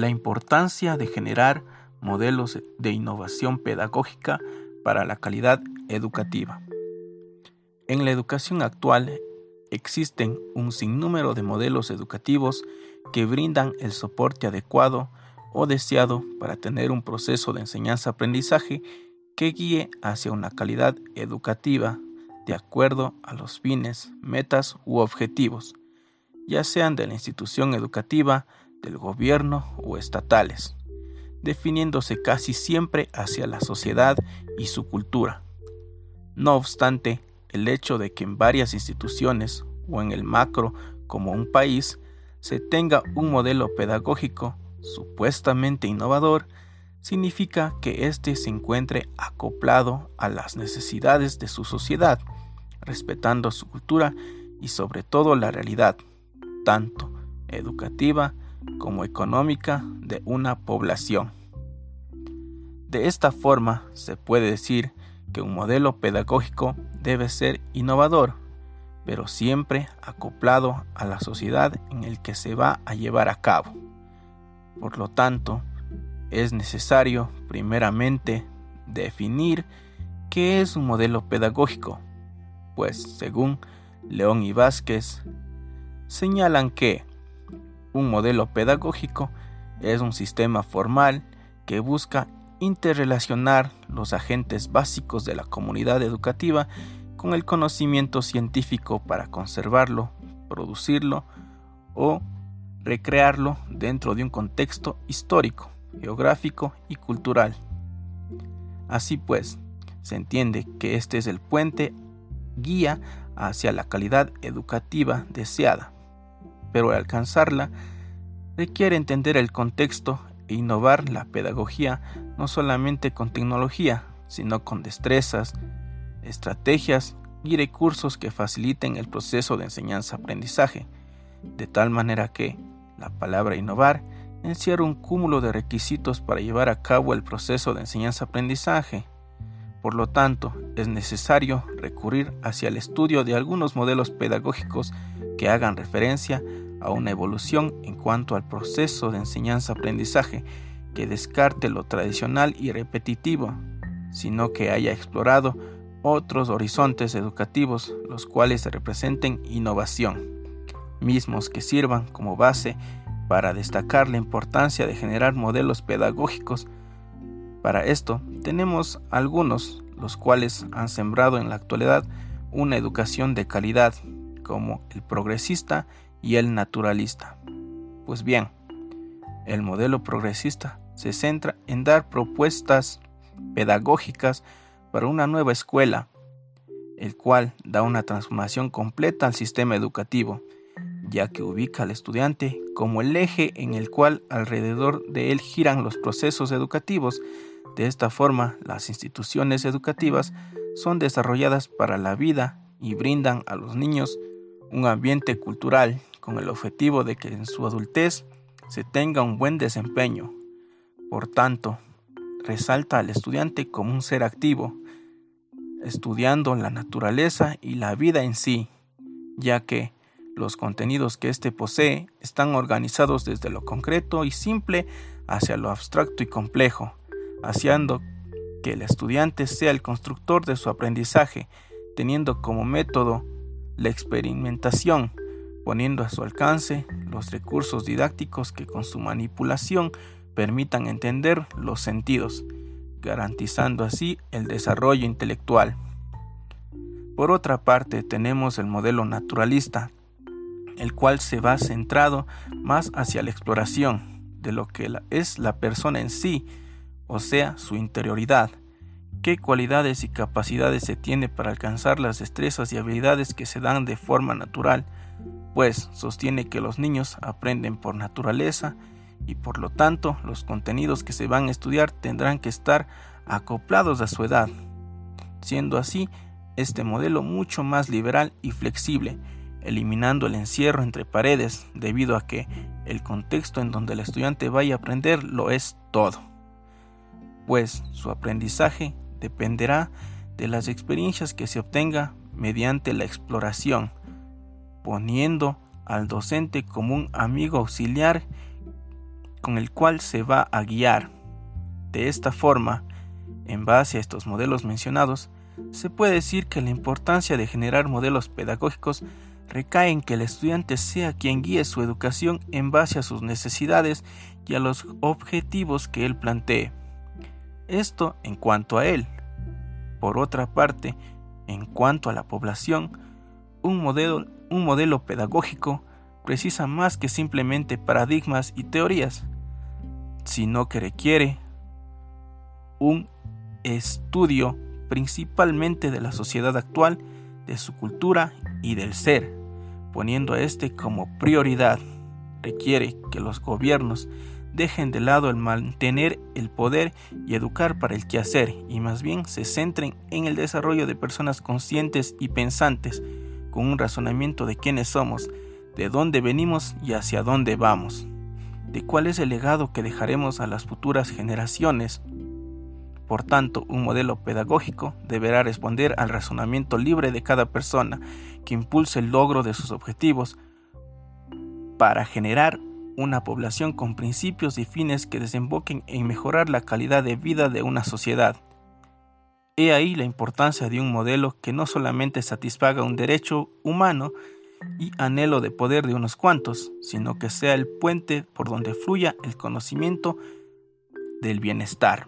la importancia de generar modelos de innovación pedagógica para la calidad educativa. En la educación actual existen un sinnúmero de modelos educativos que brindan el soporte adecuado o deseado para tener un proceso de enseñanza-aprendizaje que guíe hacia una calidad educativa de acuerdo a los fines, metas u objetivos, ya sean de la institución educativa, del gobierno o estatales, definiéndose casi siempre hacia la sociedad y su cultura. No obstante, el hecho de que en varias instituciones o en el macro como un país se tenga un modelo pedagógico supuestamente innovador, significa que éste se encuentre acoplado a las necesidades de su sociedad, respetando su cultura y sobre todo la realidad, tanto educativa como económica de una población. De esta forma se puede decir que un modelo pedagógico debe ser innovador, pero siempre acoplado a la sociedad en el que se va a llevar a cabo. Por lo tanto, es necesario primeramente definir qué es un modelo pedagógico, pues según León y Vázquez, señalan que un modelo pedagógico es un sistema formal que busca interrelacionar los agentes básicos de la comunidad educativa con el conocimiento científico para conservarlo, producirlo o recrearlo dentro de un contexto histórico, geográfico y cultural. Así pues, se entiende que este es el puente guía hacia la calidad educativa deseada, pero al alcanzarla requiere entender el contexto e innovar la pedagogía no solamente con tecnología, sino con destrezas, estrategias y recursos que faciliten el proceso de enseñanza-aprendizaje, de tal manera que la palabra innovar encierra un cúmulo de requisitos para llevar a cabo el proceso de enseñanza-aprendizaje. Por lo tanto, es necesario recurrir hacia el estudio de algunos modelos pedagógicos que hagan referencia a una evolución en cuanto al proceso de enseñanza-aprendizaje que descarte lo tradicional y repetitivo, sino que haya explorado otros horizontes educativos los cuales representen innovación, mismos que sirvan como base para destacar la importancia de generar modelos pedagógicos. Para esto tenemos algunos, los cuales han sembrado en la actualidad una educación de calidad, como el progresista y el naturalista. Pues bien, el modelo progresista se centra en dar propuestas pedagógicas para una nueva escuela, el cual da una transformación completa al sistema educativo, ya que ubica al estudiante como el eje en el cual alrededor de él giran los procesos educativos. De esta forma, las instituciones educativas son desarrolladas para la vida y brindan a los niños un ambiente cultural con el objetivo de que en su adultez se tenga un buen desempeño. Por tanto, resalta al estudiante como un ser activo, estudiando la naturaleza y la vida en sí, ya que los contenidos que éste posee están organizados desde lo concreto y simple hacia lo abstracto y complejo, haciendo que el estudiante sea el constructor de su aprendizaje, teniendo como método la experimentación, poniendo a su alcance los recursos didácticos que con su manipulación permitan entender los sentidos, garantizando así el desarrollo intelectual. Por otra parte, tenemos el modelo naturalista, el cual se va centrado más hacia la exploración de lo que es la persona en sí, o sea, su interioridad, qué cualidades y capacidades se tiene para alcanzar las destrezas y habilidades que se dan de forma natural, pues sostiene que los niños aprenden por naturaleza y por lo tanto los contenidos que se van a estudiar tendrán que estar acoplados a su edad, siendo así este modelo mucho más liberal y flexible, eliminando el encierro entre paredes debido a que el contexto en donde el estudiante vaya a aprender lo es todo, pues su aprendizaje dependerá de las experiencias que se obtenga mediante la exploración, poniendo al docente como un amigo auxiliar con el cual se va a guiar. De esta forma, en base a estos modelos mencionados, se puede decir que la importancia de generar modelos pedagógicos recae en que el estudiante sea quien guíe su educación en base a sus necesidades y a los objetivos que él plantee. Esto en cuanto a él. Por otra parte, en cuanto a la población, un modelo, un modelo pedagógico precisa más que simplemente paradigmas y teorías, sino que requiere un estudio principalmente de la sociedad actual, de su cultura y del ser, poniendo a este como prioridad. Requiere que los gobiernos dejen de lado el mantener el poder y educar para el quehacer y más bien se centren en el desarrollo de personas conscientes y pensantes, con un razonamiento de quiénes somos, de dónde venimos y hacia dónde vamos, de cuál es el legado que dejaremos a las futuras generaciones. Por tanto, un modelo pedagógico deberá responder al razonamiento libre de cada persona que impulse el logro de sus objetivos para generar una población con principios y fines que desemboquen en mejorar la calidad de vida de una sociedad. He ahí la importancia de un modelo que no solamente satisfaga un derecho humano y anhelo de poder de unos cuantos, sino que sea el puente por donde fluya el conocimiento del bienestar.